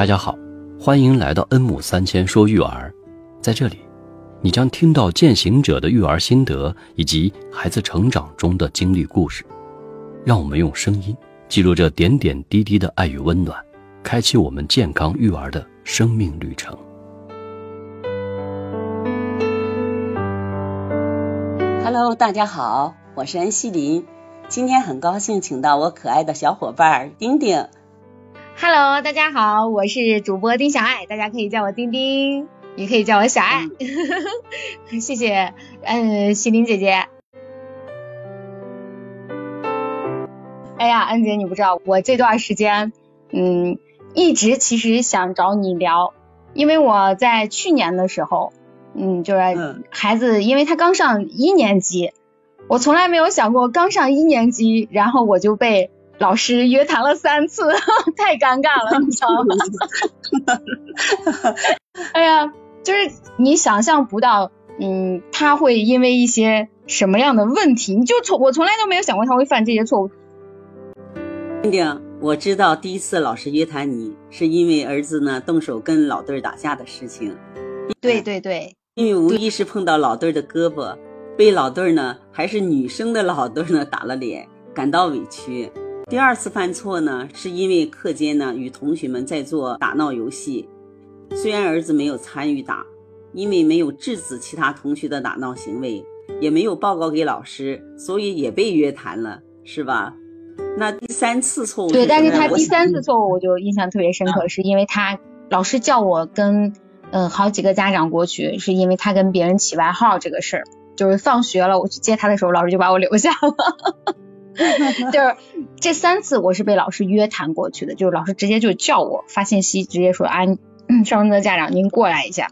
大家好，欢迎来到恩母三千说育儿，在这里，你将听到践行者的育儿心得以及孩子成长中的经历故事。让我们用声音记录这点点滴滴的爱与温暖，开启我们健康育儿的生命旅程。Hello，大家好，我是恩西林，今天很高兴请到我可爱的小伙伴丁丁。Hello，大家好，我是主播丁小爱，大家可以叫我丁丁，也可以叫我小爱。谢谢，嗯，西林姐姐。哎呀，恩姐，你不知道，我这段时间，嗯，一直其实想找你聊，因为我在去年的时候，嗯，就是孩子，因为他刚上一年级，我从来没有想过刚上一年级，然后我就被。老师约谈了三次，太尴尬了，你知道吗？哎呀，就是你想象不到，嗯，他会因为一些什么样的问题，你就从我从来都没有想过他会犯这些错误。丁丁，我知道第一次老师约谈你是因为儿子呢动手跟老对儿打架的事情。对对对，因为无意识碰到老对儿的胳膊，被老对儿呢还是女生的老对儿呢打了脸，感到委屈。第二次犯错呢，是因为课间呢与同学们在做打闹游戏，虽然儿子没有参与打，因为没有制止其他同学的打闹行为，也没有报告给老师，所以也被约谈了，是吧？那第三次错误对，但是他第三次错误我就印象特别深刻，是因为他老师叫我跟嗯好几个家长过去，是因为他跟别人起外号这个事儿，就是放学了我去接他的时候，老师就把我留下了。就是这三次我是被老师约谈过去的，就是老师直接就叫我发信息，直接说啊，上中的家长您过来一下，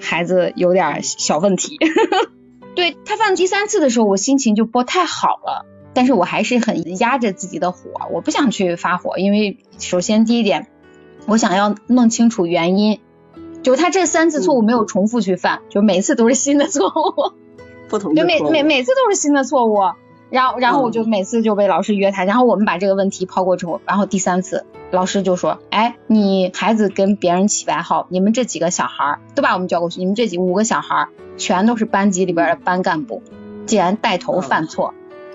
孩子有点小问题。对他犯第三次的时候，我心情就不太好了，但是我还是很压着自己的火，我不想去发火，因为首先第一点，我想要弄清楚原因，就他这三次错误没有重复去犯，就每次都是新的错误，不同就每每每次都是新的错误。然后，然后我就每次就被老师约谈，然后我们把这个问题抛过之后，然后第三次老师就说，哎，你孩子跟别人起外号，你们这几个小孩都把我们叫过去，你们这几五个小孩全都是班级里边的班干部，竟然带头犯错，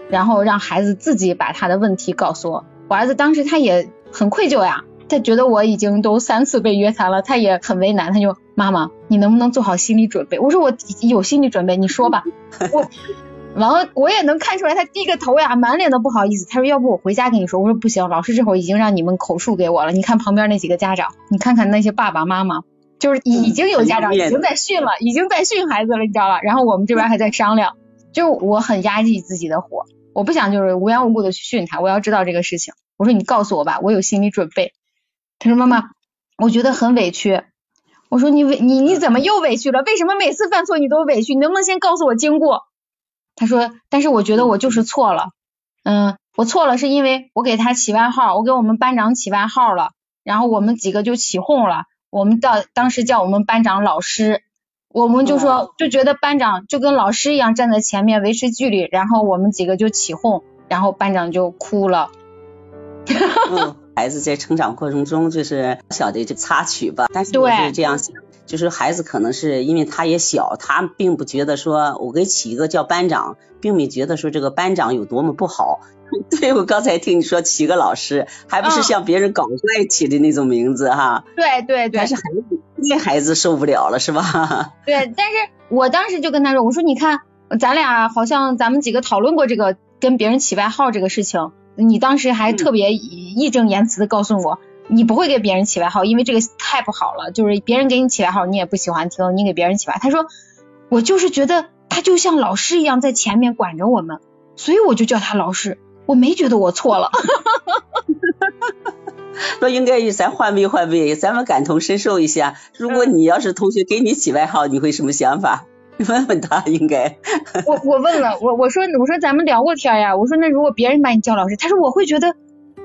然后让孩子自己把他的问题告诉我。我儿子当时他也很愧疚呀，他觉得我已经都三次被约谈了，他也很为难，他就妈妈，你能不能做好心理准备？我说我有心理准备，你说吧，我。完了，我也能看出来，他低个头呀，满脸的不好意思。他说：“要不我回家跟你说。”我说：“不行，老师这会儿已经让你们口述给我了。你看旁边那几个家长，你看看那些爸爸妈妈，就是已经有家长已经在训了，已经在训孩子了，你知道吧？然后我们这边还在商量，就我很压抑自己的火，我不想就是无缘无故的去训他，我要知道这个事情。我说你告诉我吧，我有心理准备。他说：“妈妈，我觉得很委屈。”我说：“你委你你怎么又委屈了？为什么每次犯错你都委屈？你能不能先告诉我经过？”他说，但是我觉得我就是错了，嗯，我错了是因为我给他起外号，我给我们班长起外号了，然后我们几个就起哄了，我们到当时叫我们班长老师，我们就说就觉得班长就跟老师一样站在前面维持距离，然后我们几个就起哄，然后班长就哭了。嗯，孩子在成长过程中就是小的这插曲吧，但是我是这样想。就是孩子可能是因为他也小，他并不觉得说我给起一个叫班长，并没觉得说这个班长有多么不好。对我刚才听你说起个老师，还不是像别人搞怪起的那种名字哈？对对对。但是孩子，那孩子受不了了是吧？对，但是我当时就跟他说，我说你看，咱俩好像咱们几个讨论过这个跟别人起外号这个事情，你当时还特别义正言辞的告诉我。你不会给别人起外号，因为这个太不好了。就是别人给你起外号，你也不喜欢听。你给别人起外，他说我就是觉得他就像老师一样在前面管着我们，所以我就叫他老师。我没觉得我错了。那应该咱换位换位，咱们感同身受一下。如果你要是同学给你起外号，你会什么想法？你问问他应该。我我问了，我我说我说咱们聊过天呀。我说那如果别人把你叫老师，他说我会觉得。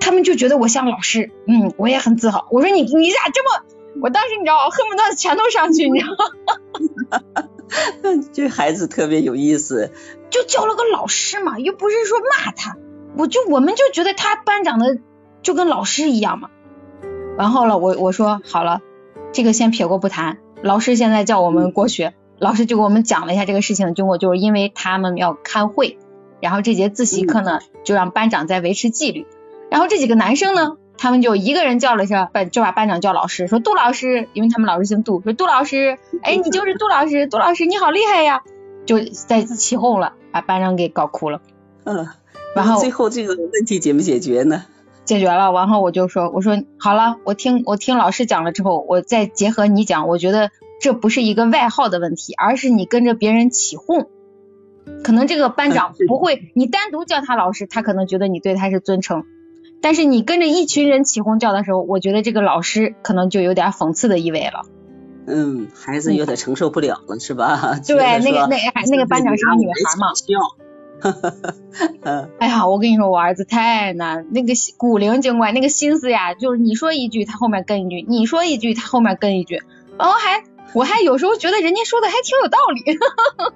他们就觉得我像老师，嗯，我也很自豪。我说你你咋这么？我当时你知道，恨不得全都上去，你知道吗？这孩子特别有意思，就叫了个老师嘛，又不是说骂他，我就我们就觉得他班长的就跟老师一样嘛。然后了，我我说好了，这个先撇过不谈。老师现在叫我们过去，老师就给我们讲了一下这个事情的经过，就是因为他们要开会，然后这节自习课呢就让班长在维持纪律，然后这几个男生呢，他们就一个人叫了一下班，就把班长叫老师，说杜老师，因为他们老师姓杜，说杜老师，哎，你就是杜老师，杜老师你好厉害呀，就在起哄了，把班长给搞哭了。嗯，然后最后这个问题解没解决呢？解决了，然后我就说，我说好了，我听我听老师讲了之后，我再结合你讲，我觉得这不是一个外号的问题，而是你跟着别人起哄。可能这个班长不会，你单独叫他老师，他可能觉得你对他是尊称，但是你跟着一群人起哄叫的时候，我觉得这个老师可能就有点讽刺的意味了。嗯，孩子有点承受不了了，是吧？对，那个那个那个班长是个女孩嘛。哎呀，我跟你说，我儿子太难，那个古灵精怪，那个心思呀，就是你说一句，他后面跟一句；你说一句，他后面跟一句。然后还，我还有时候觉得人家说的还挺有道理。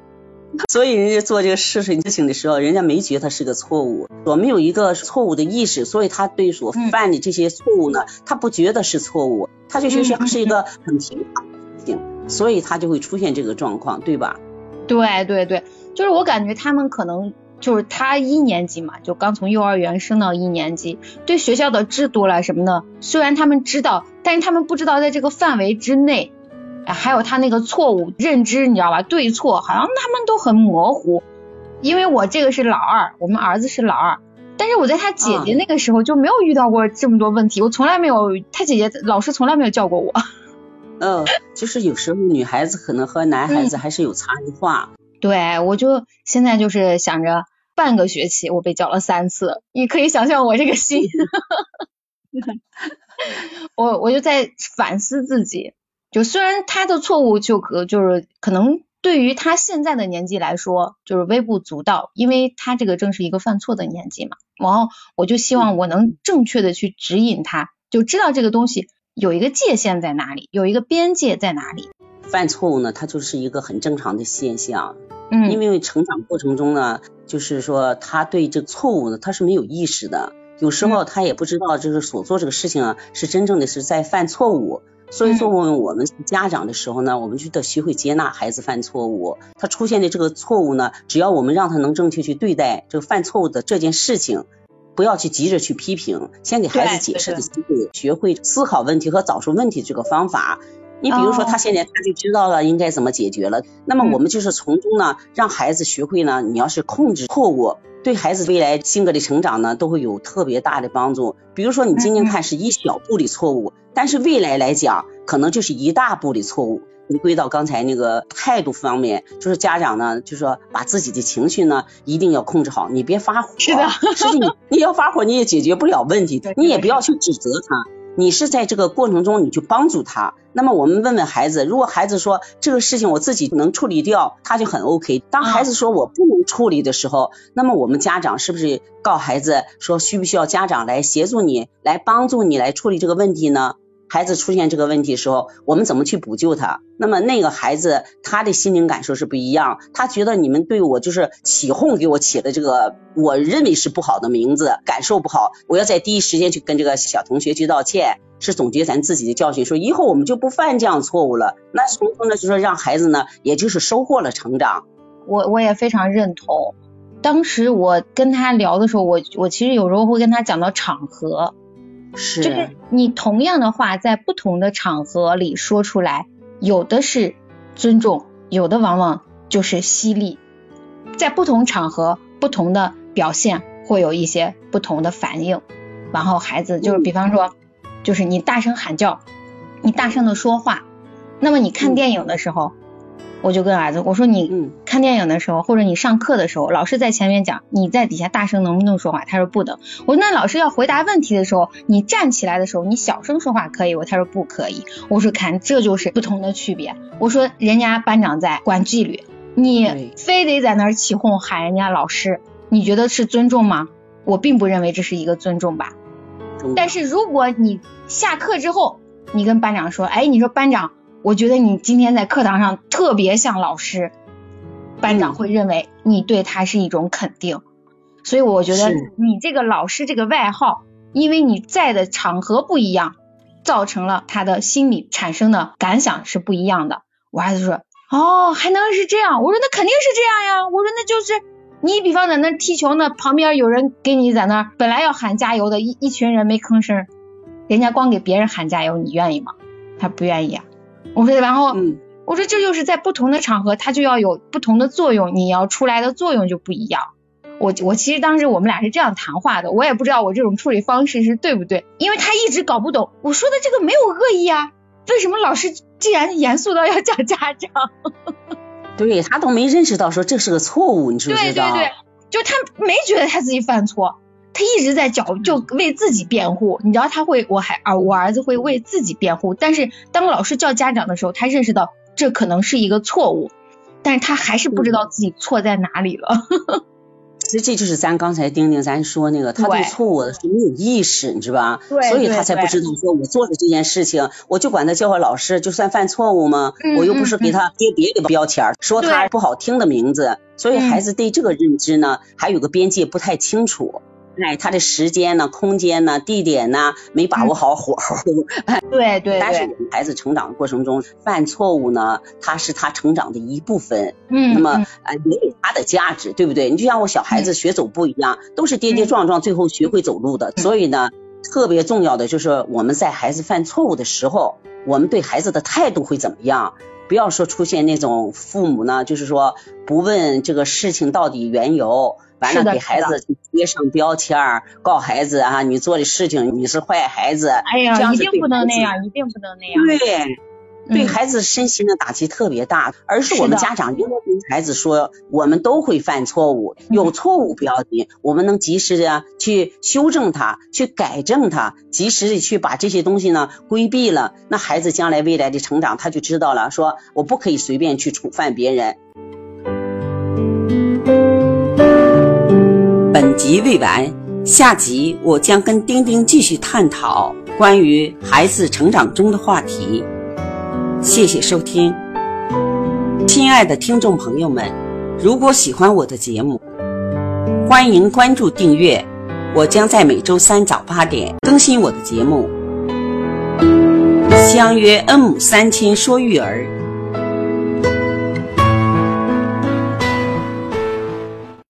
所以人家做这个事情事情的时候，人家没觉得他是个错误，我没有一个错误的意识，所以他对所犯的这些错误呢，他不觉得是错误，他就觉得是一个很平常的事情，所以他就会出现这个状况，对吧？对对对。就是我感觉他们可能就是他一年级嘛，就刚从幼儿园升到一年级，对学校的制度了什么的，虽然他们知道，但是他们不知道在这个范围之内，还有他那个错误认知，你知道吧？对错好像他们都很模糊。因为我这个是老二，我们儿子是老二，但是我在他姐姐那个时候就没有遇到过这么多问题，我从来没有，他姐姐老师从来没有叫过我。嗯，就是有时候女孩子可能和男孩子还是有差异化。对，我就现在就是想着半个学期我被叫了三次，你可以想象我这个心，我我就在反思自己，就虽然他的错误就可就是可能对于他现在的年纪来说就是微不足道，因为他这个正是一个犯错的年纪嘛，然后我就希望我能正确的去指引他，就知道这个东西有一个界限在哪里，有一个边界在哪里。犯错误呢，它就是一个很正常的现象。嗯，因为成长过程中呢，就是说他对这个错误呢，他是没有意识的，有时候他也不知道，就是所做这个事情啊，是真正的是在犯错误。所以作为我们家长的时候呢，我们就得学会接纳孩子犯错误。他出现的这个错误呢，只要我们让他能正确去对待这个犯错误的这件事情，不要去急着去批评，先给孩子解释的机会，学会思考问题和找出问题这个方法。你比如说，他现在他就知道了应该怎么解决了。那么我们就是从中呢，让孩子学会呢，你要是控制错误，对孩子未来性格的成长呢，都会有特别大的帮助。比如说，你今天看是一小步的错误，但是未来来讲，可能就是一大步的错误。回归到刚才那个态度方面，就是家长呢，就是说把自己的情绪呢一定要控制好，你别发火。是的，实际你你要发火，你也解决不了问题，你也不要去指责他。你是在这个过程中，你去帮助他。那么我们问问孩子，如果孩子说这个事情我自己能处理掉，他就很 OK。当孩子说我不能处理的时候，那么我们家长是不是告孩子说需不需要家长来协助你，来帮助你来处理这个问题呢？孩子出现这个问题的时候，我们怎么去补救他？那么那个孩子他的心灵感受是不一样，他觉得你们对我就是起哄，给我起的这个我认为是不好的名字，感受不好，我要在第一时间去跟这个小同学去道歉，是总结咱自己的教训，说以后我们就不犯这样错误了。那从中呢，就说让孩子呢，也就是收获了成长。我我也非常认同。当时我跟他聊的时候，我我其实有时候会跟他讲到场合。就是你同样的话，在不同的场合里说出来，有的是尊重，有的往往就是犀利。在不同场合，不同的表现会有一些不同的反应。然后孩子就是，比方说，就是你大声喊叫，你大声的说话，那么你看电影的时候。我就跟儿子我说你看电影的时候或者你上课的时候，老师在前面讲，你在底下大声能不能说话？他说不能。我说那老师要回答问题的时候，你站起来的时候，你小声说话可以我？他说不可以。我说看这就是不同的区别。我说人家班长在管纪律，你非得在那儿起哄喊人家老师，你觉得是尊重吗？我并不认为这是一个尊重吧。但是如果你下课之后，你跟班长说，哎，你说班长。我觉得你今天在课堂上特别像老师，班长会认为你对他是一种肯定，所以我觉得你这个老师这个外号，因为你在的场合不一样，造成了他的心理产生的感想是不一样的。我儿子说，哦，还能是这样？我说那肯定是这样呀。我说那就是你比方在那踢球呢，旁边有人给你在那本来要喊加油的，一一群人没吭声，人家光给别人喊加油，你愿意吗？他不愿意啊。我说然后，我说这就是在不同的场合，它就要有不同的作用，你要出来的作用就不一样。我我其实当时我们俩是这样谈话的，我也不知道我这种处理方式是对不对，因为他一直搞不懂我说的这个没有恶意啊，为什么老师既然严肃到要叫家长？对他都没认识到说这是个错误，你知不知道？对对对，就他没觉得他自己犯错，他一直在叫就为自己辩护，你知道他会我还啊我儿子会为自己辩护，但是当老师叫家长的时候，他认识到这可能是一个错误，但是他还是不知道自己错在哪里了。其实这就是咱刚才丁丁咱说那个，他对错误是没有意识，你知道吧？对，所以他才不知道说我做的这件事情，我就管他叫个老师，就算犯错误吗？我又不是给他贴别的标签，说他不好听的名字，所以孩子对这个认知呢，还有个边界不太清楚。哎，他的时间呢、空间呢、地点呢，没把握好火 候。对对。但是我们孩子成长过程中犯错误呢，他是他成长的一部分。嗯。那么，呃，也有他的价值，对不对？你就像我小孩子学走步一样，都是跌跌撞撞，最后学会走路的。所以呢，特别重要的就是我们在孩子犯错误的时候，我们对孩子的态度会怎么样？不要说出现那种父母呢，就是说不问这个事情到底缘由。完了，给孩子贴上标签儿，告孩子啊，你做的事情你是坏孩子。哎呀，一定不能那样，一定不能那样。对，对孩子身心的打击特别大。而是我们家长应该跟孩子说，我们都会犯错误，有错误不要紧，我们能及时的去修正它，去改正它，及时的去把这些东西呢规避了。那孩子将来未来的成长，他就知道了，说我不可以随便去触犯别人。本集未完，下集我将跟丁丁继续探讨关于孩子成长中的话题。谢谢收听，亲爱的听众朋友们，如果喜欢我的节目，欢迎关注订阅，我将在每周三早八点更新我的节目。相约恩母三千说育儿。